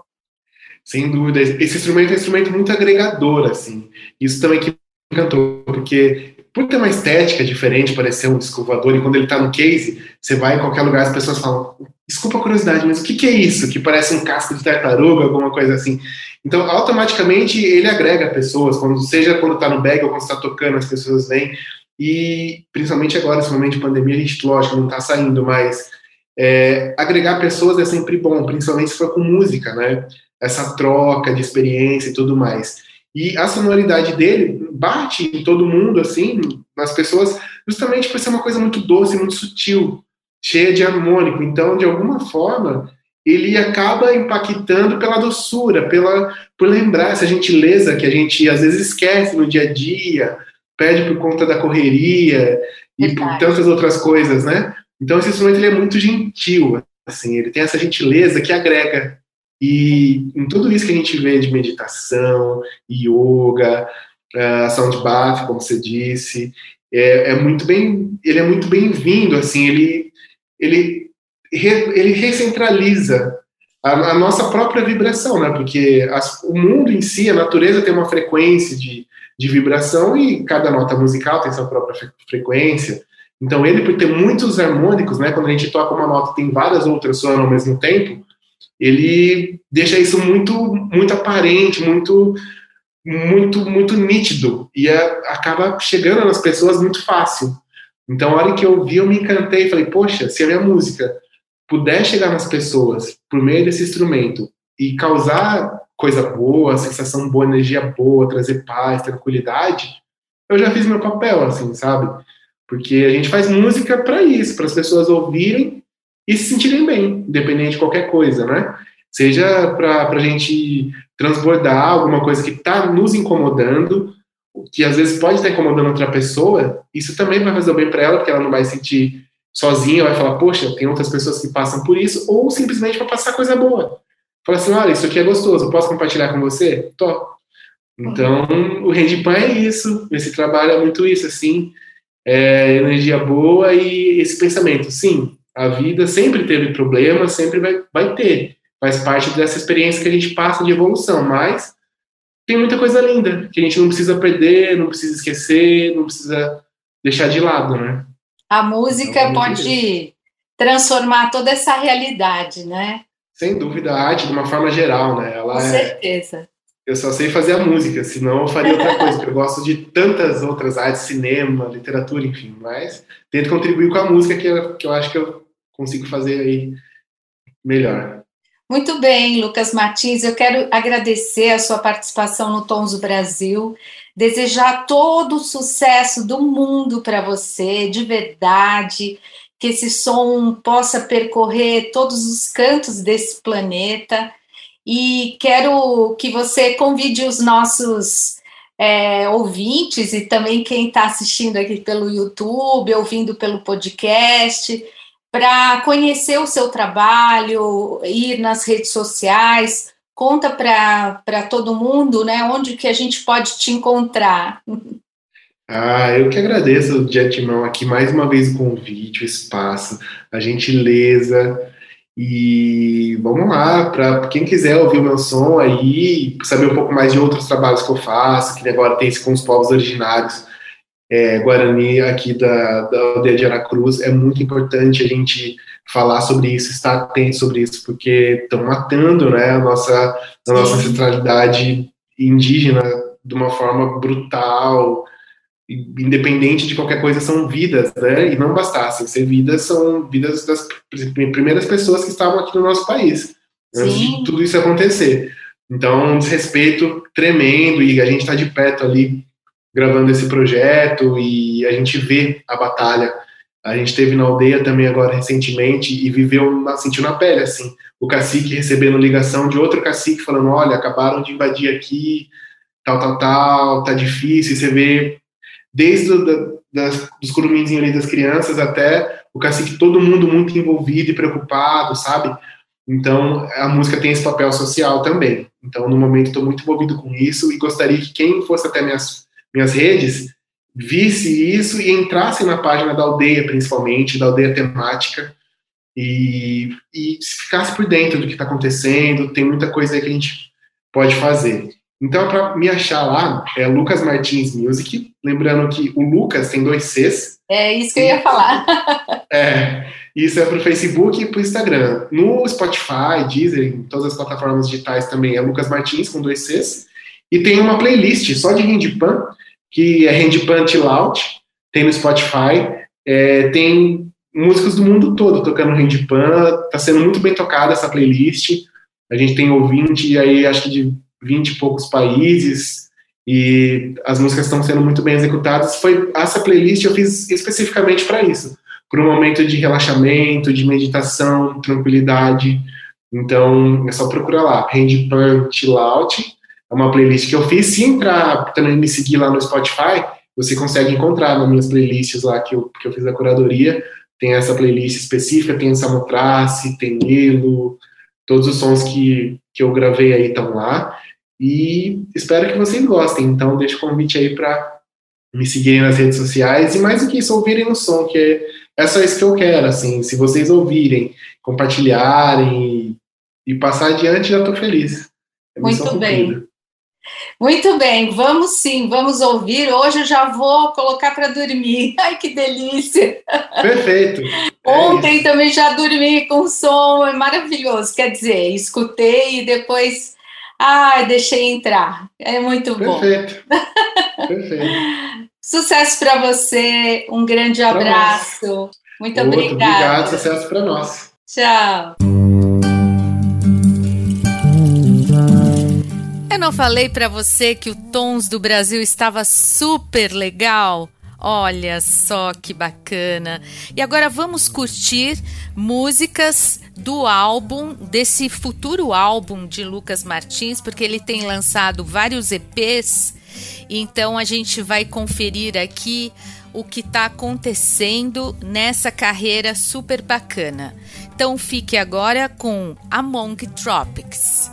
Sem dúvida. Esse instrumento é um instrumento muito agregador, assim. Isso também que me encantou, porque por ter uma estética diferente, parecer um escovador, e quando ele está no case, você vai em qualquer lugar, as pessoas falam, desculpa a curiosidade, mas o que, que é isso? Que parece um casco de tartaruga, alguma coisa assim. Então, automaticamente, ele agrega pessoas, quando, seja quando está no bag ou quando está tocando, as pessoas vêm, e principalmente agora, nesse momento de pandemia, a gente, lógico, não está saindo, mas é, agregar pessoas é sempre bom, principalmente se for com música, né? essa troca de experiência e tudo mais. E a sonoridade dele bate em todo mundo, assim, nas pessoas, justamente por ser uma coisa muito doce, muito sutil, cheia de harmônico. Então, de alguma forma, ele acaba impactando pela doçura, pela por lembrar essa gentileza que a gente às vezes esquece no dia a dia, perde por conta da correria e Verdade. por tantas outras coisas, né? Então esse instrumento ele é muito gentil, assim, ele tem essa gentileza que agrega e em tudo isso que a gente vê de meditação, yoga, uh, sound bath, como você disse, é, é muito bem, ele é muito bem-vindo, assim, ele, ele, ele recentraliza a, a, nossa própria vibração, né? Porque as, o mundo em si, a natureza tem uma frequência de, de vibração e cada nota musical tem sua própria frequência. Então, ele, por ter muitos harmônicos, né? Quando a gente toca uma nota, tem várias outras soando ao mesmo tempo ele deixa isso muito muito aparente, muito muito muito nítido e é, acaba chegando nas pessoas muito fácil. Então, a hora que eu vi, eu me encantei e falei, poxa, se a minha música puder chegar nas pessoas por meio desse instrumento e causar coisa boa, sensação boa, energia boa, trazer paz, tranquilidade, eu já fiz meu papel, assim, sabe? Porque a gente faz música para isso, para as pessoas ouvirem e se sentirem bem, independente de qualquer coisa, né? Seja para a gente transbordar alguma coisa que está nos incomodando, que às vezes pode estar incomodando outra pessoa, isso também vai fazer bem para ela, porque ela não vai se sentir sozinha, vai falar, poxa, tem outras pessoas que passam por isso, ou simplesmente para passar coisa boa. Fala assim, olha, isso aqui é gostoso, posso compartilhar com você? Tô. Então, o Rendipan é isso, esse trabalho é muito isso, assim, é energia boa e esse pensamento, sim, a vida sempre teve problemas, sempre vai, vai ter. Faz parte dessa experiência que a gente passa de evolução, mas tem muita coisa linda que a gente não precisa perder, não precisa esquecer, não precisa deixar de lado, né? A música então, pode transformar toda essa realidade, né? Sem dúvida, a arte de uma forma geral, né? Ela Com é certeza. É eu só sei fazer a música, senão eu faria outra coisa, porque eu gosto de tantas outras artes, cinema, literatura, enfim, mas tento contribuir com a música que eu, que eu acho que eu consigo fazer aí melhor. Muito bem, Lucas Martins, eu quero agradecer a sua participação no Tons do Brasil, desejar todo o sucesso do mundo para você, de verdade, que esse som possa percorrer todos os cantos desse planeta e quero que você convide os nossos é, ouvintes e também quem está assistindo aqui pelo YouTube, ouvindo pelo podcast, para conhecer o seu trabalho, ir nas redes sociais. Conta para todo mundo, né, onde que a gente pode te encontrar. Ah, eu que agradeço de antemão aqui mais uma vez o convite, o espaço, a gentileza. E vamos lá, para quem quiser ouvir o meu som aí, saber um pouco mais de outros trabalhos que eu faço, que agora tem esse com os povos originários é, Guarani aqui da, da aldeia de Aracruz, é muito importante a gente falar sobre isso, estar atento sobre isso, porque estão matando né, a nossa, a nossa ancestralidade indígena de uma forma brutal, independente de qualquer coisa, são vidas, né? E não bastasse ser vidas, são vidas das primeiras pessoas que estavam aqui no nosso país, antes Sim. de tudo isso acontecer. Então, um desrespeito tremendo, e a gente está de perto ali gravando esse projeto, e a gente vê a batalha A gente teve na aldeia também agora recentemente e viveu, sentiu na pele, assim, o cacique recebendo ligação de outro cacique falando, olha, acabaram de invadir aqui, tal, tal, tal, tá difícil, você vê desde o, das, dos curuminzinhos ali das crianças até o cacique, todo mundo muito envolvido e preocupado, sabe? Então, a música tem esse papel social também. Então, no momento, estou muito envolvido com isso e gostaria que quem fosse até minhas, minhas redes visse isso e entrasse na página da aldeia, principalmente, da aldeia temática, e, e ficasse por dentro do que está acontecendo. Tem muita coisa que a gente pode fazer. Então, para me achar lá, é Lucas Martins Music. Lembrando que o Lucas tem dois Cs. É isso que eu ia falar. *laughs* é, isso é para o Facebook e para o Instagram. No Spotify, Deezer, em todas as plataformas digitais também é Lucas Martins com dois Cs. E tem uma playlist só de Handpan, que é Handpan Chill. Tem no Spotify. É, tem músicas do mundo todo tocando Handpan. Está sendo muito bem tocada essa playlist. A gente tem ouvinte aí, acho que de 20 e poucos países e as músicas estão sendo muito bem executadas. Foi essa playlist eu fiz especificamente para isso, para um momento de relaxamento, de meditação, tranquilidade. Então é só procurar lá, Handpan Chill Out. Uma playlist que eu fiz. Se entrar também me seguir lá no Spotify, você consegue encontrar nas minhas playlists lá que eu, que eu fiz a curadoria. Tem essa playlist específica, tem Samotrace, tem Elo, todos os sons que, que eu gravei aí estão lá. E espero que vocês gostem. Então, deixo o convite aí para me seguirem nas redes sociais e mais do que isso, ouvirem o som, que é, é só isso que eu quero. Assim, se vocês ouvirem, compartilharem e, e passar adiante, já estou feliz. É Muito bem. Muito bem, vamos sim, vamos ouvir. Hoje eu já vou colocar para dormir. *laughs* Ai, que delícia! Perfeito. É Ontem também já dormi com som, é maravilhoso. Quer dizer, escutei e depois Ai, deixei entrar. É muito bom. Perfeito. Perfeito. *laughs* Sucesso para você. Um grande pra abraço. Nós. Muito Outro, obrigada. Obrigado, sucesso para nós. Tchau. Não falei para você que o Tons do Brasil estava super legal? Olha só que bacana. E agora vamos curtir músicas do álbum, desse futuro álbum de Lucas Martins, porque ele tem lançado vários EPs. Então a gente vai conferir aqui o que está acontecendo nessa carreira super bacana. Então fique agora com Among Tropics.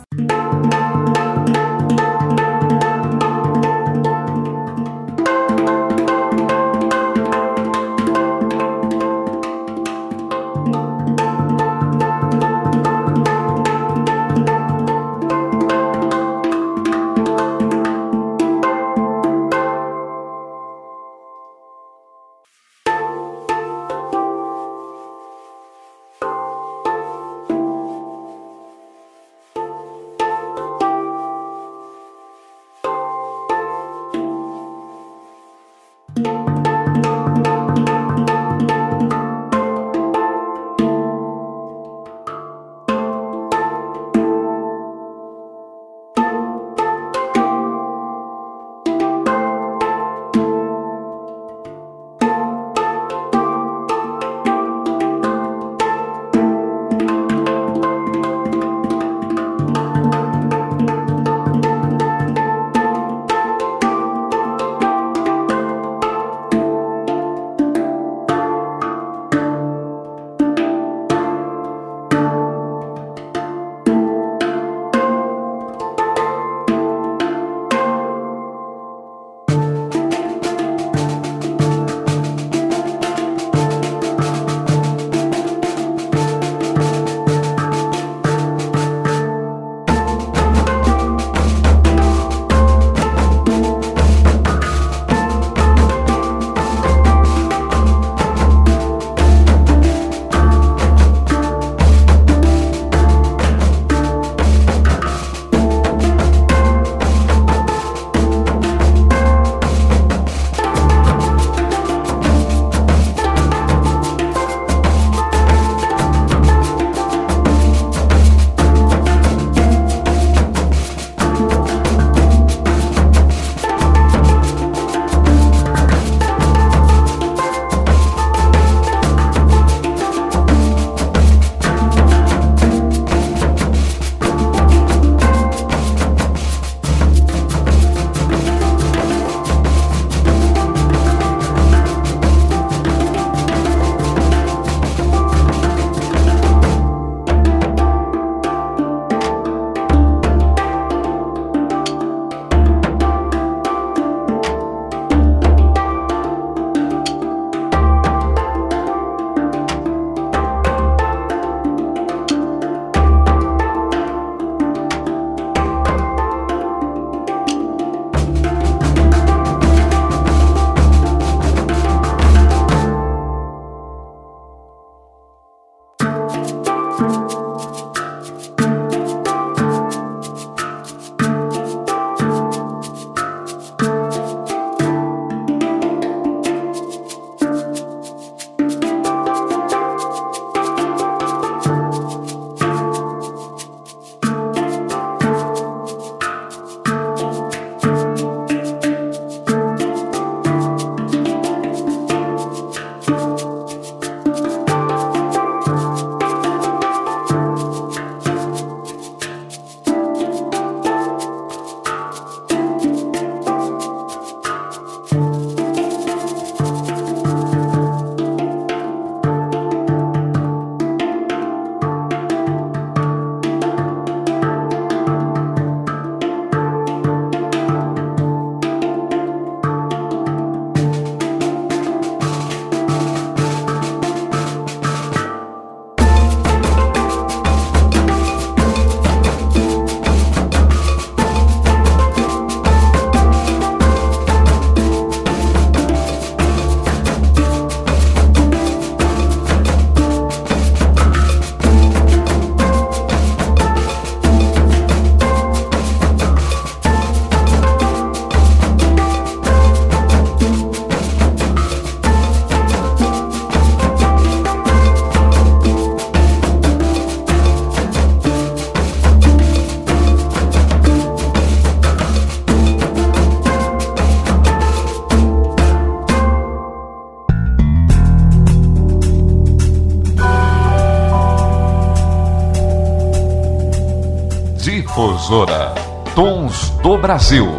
Tons do Brasil.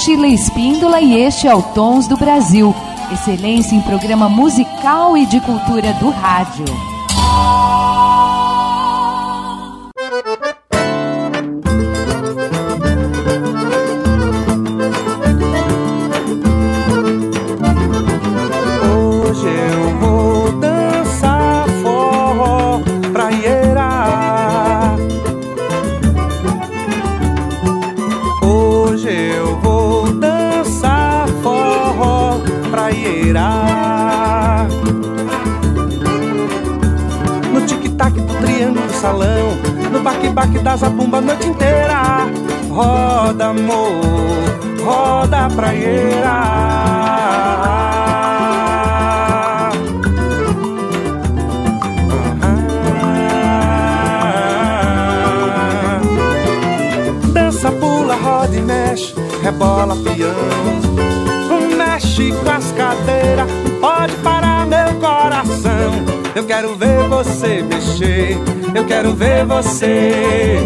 Sheila Espíndola e este é o Tons do Brasil, excelência em programa musical e de cultura do rádio. Quero ver você mexer. Eu quero ver você,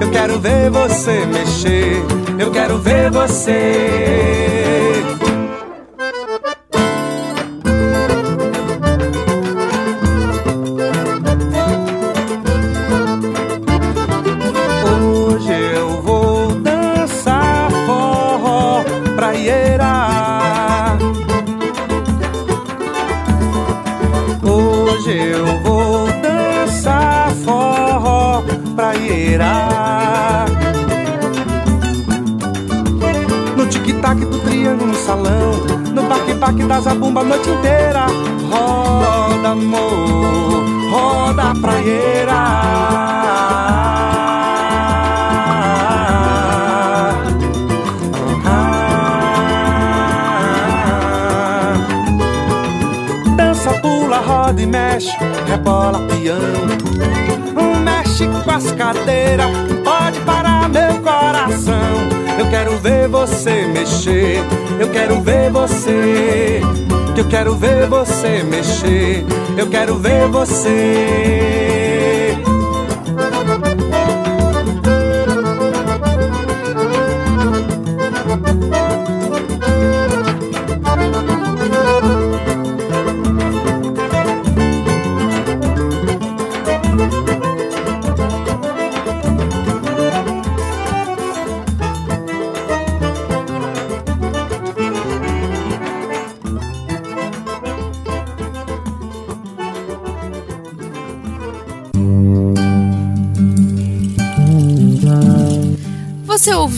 eu quero ver você mexer, eu quero ver você. Você. Eu quero ver você mexer, eu quero ver você.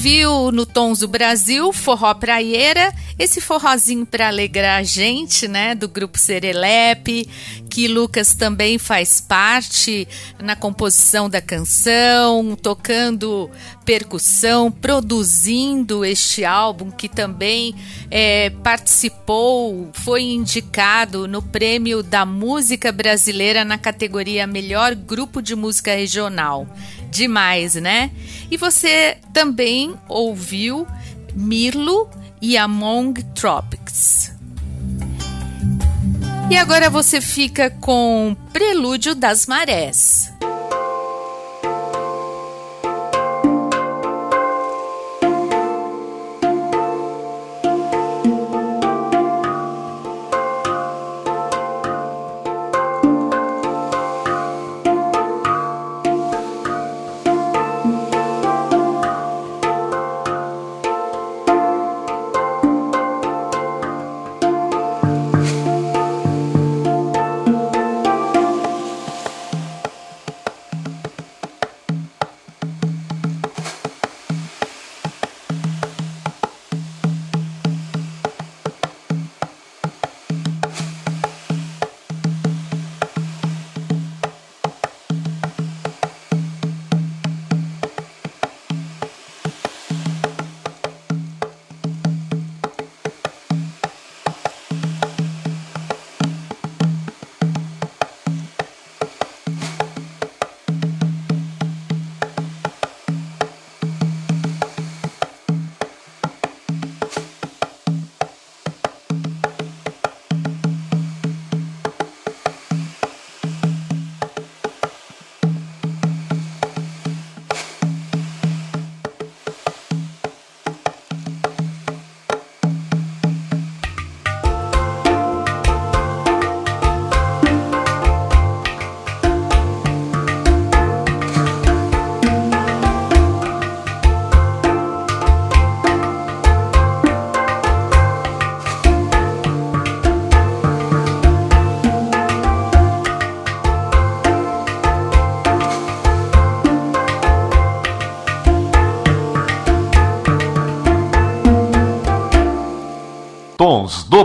Ouviu no Tons do Brasil, Forró Praieira, esse forrozinho para alegrar a gente, né, do grupo Serelepe, que Lucas também faz parte na composição da canção, tocando percussão, produzindo este álbum, que também é, participou, foi indicado no Prêmio da Música Brasileira na categoria Melhor Grupo de Música Regional demais, né? E você também ouviu Mirlo e Among Tropics. E agora você fica com Prelúdio das Marés.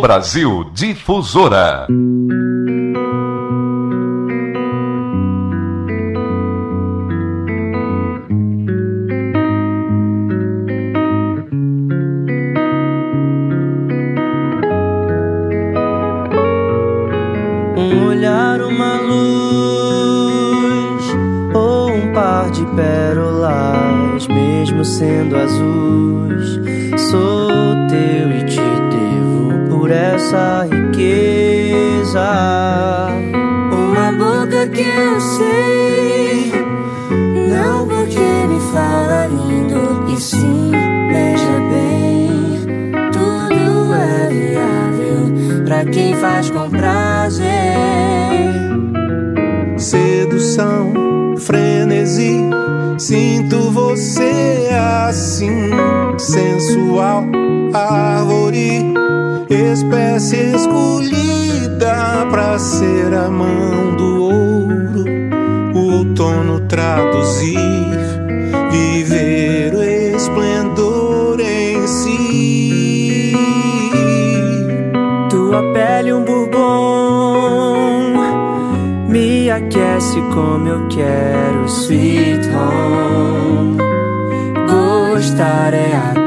Brasil Difusora. Um olhar, uma luz, ou um par de pérolas, mesmo sendo azuis, por essa riqueza. Uma boca que eu sei, não porque me fala lindo, e sim, veja bem, tudo é viável pra quem faz com prazer. Sedução, frenesi, sinto você assim, sensual, árvore espécie escolhida para ser a mão do ouro, o outono traduzir, viver o esplendor em si. Tua pele um bourbon me aquece como eu quero, sweet home. Gostar é atual,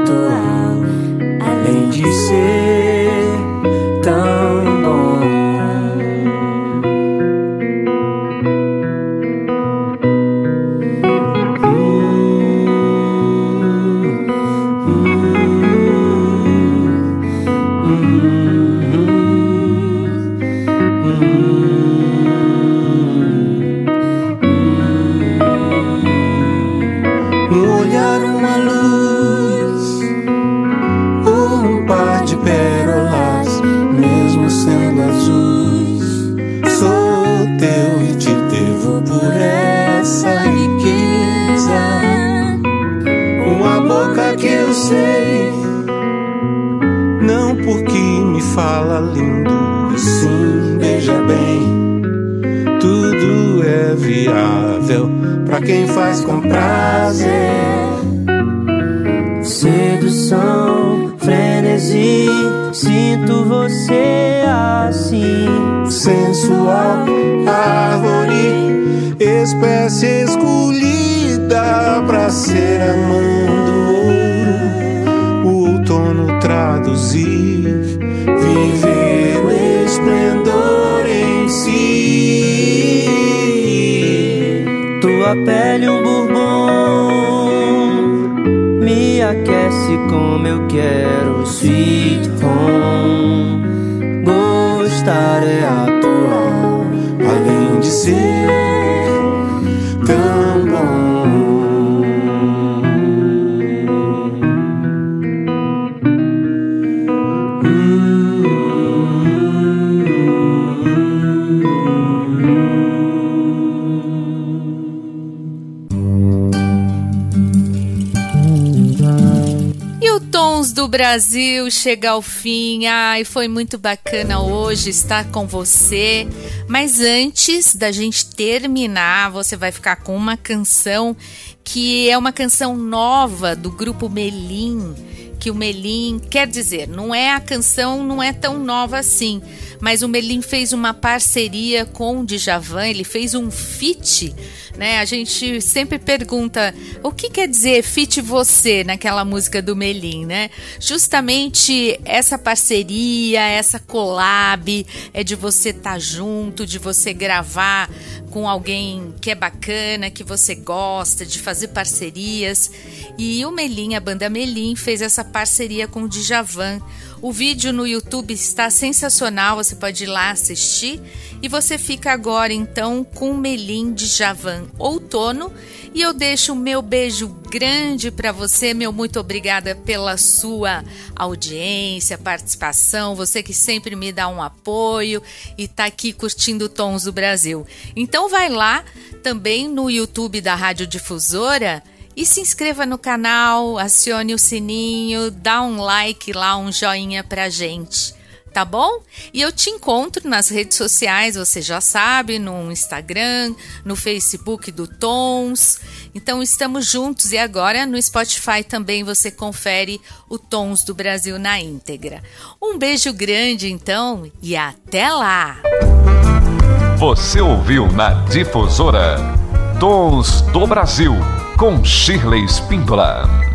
Brasil chega ao fim. Ai, foi muito bacana hoje estar com você. Mas antes da gente terminar, você vai ficar com uma canção que é uma canção nova do grupo Melim que o Melim quer dizer, não é a canção, não é tão nova assim, mas o Melim fez uma parceria com o Djavan, ele fez um feat né? A gente sempre pergunta o que quer dizer fit você naquela música do Melim, né? Justamente essa parceria, essa collab é de você estar tá junto, de você gravar com alguém que é bacana, que você gosta, de fazer parcerias. E o Melim, a banda Melim, fez essa parceria com o Djavan. O vídeo no YouTube está sensacional, você pode ir lá assistir. E você fica agora então com Melim de Javan Outono. E eu deixo o meu beijo grande para você, meu muito obrigada pela sua audiência, participação, você que sempre me dá um apoio e está aqui curtindo Tons do Brasil. Então vai lá também no YouTube da Rádio Difusora e se inscreva no canal, acione o sininho, dá um like lá, um joinha pra gente, tá bom? E eu te encontro nas redes sociais, você já sabe, no Instagram, no Facebook do Tons. Então estamos juntos e agora no Spotify também você confere o Tons do Brasil na íntegra. Um beijo grande então e até lá. Você ouviu na Difusora Tons do Brasil com Shirley Spindola.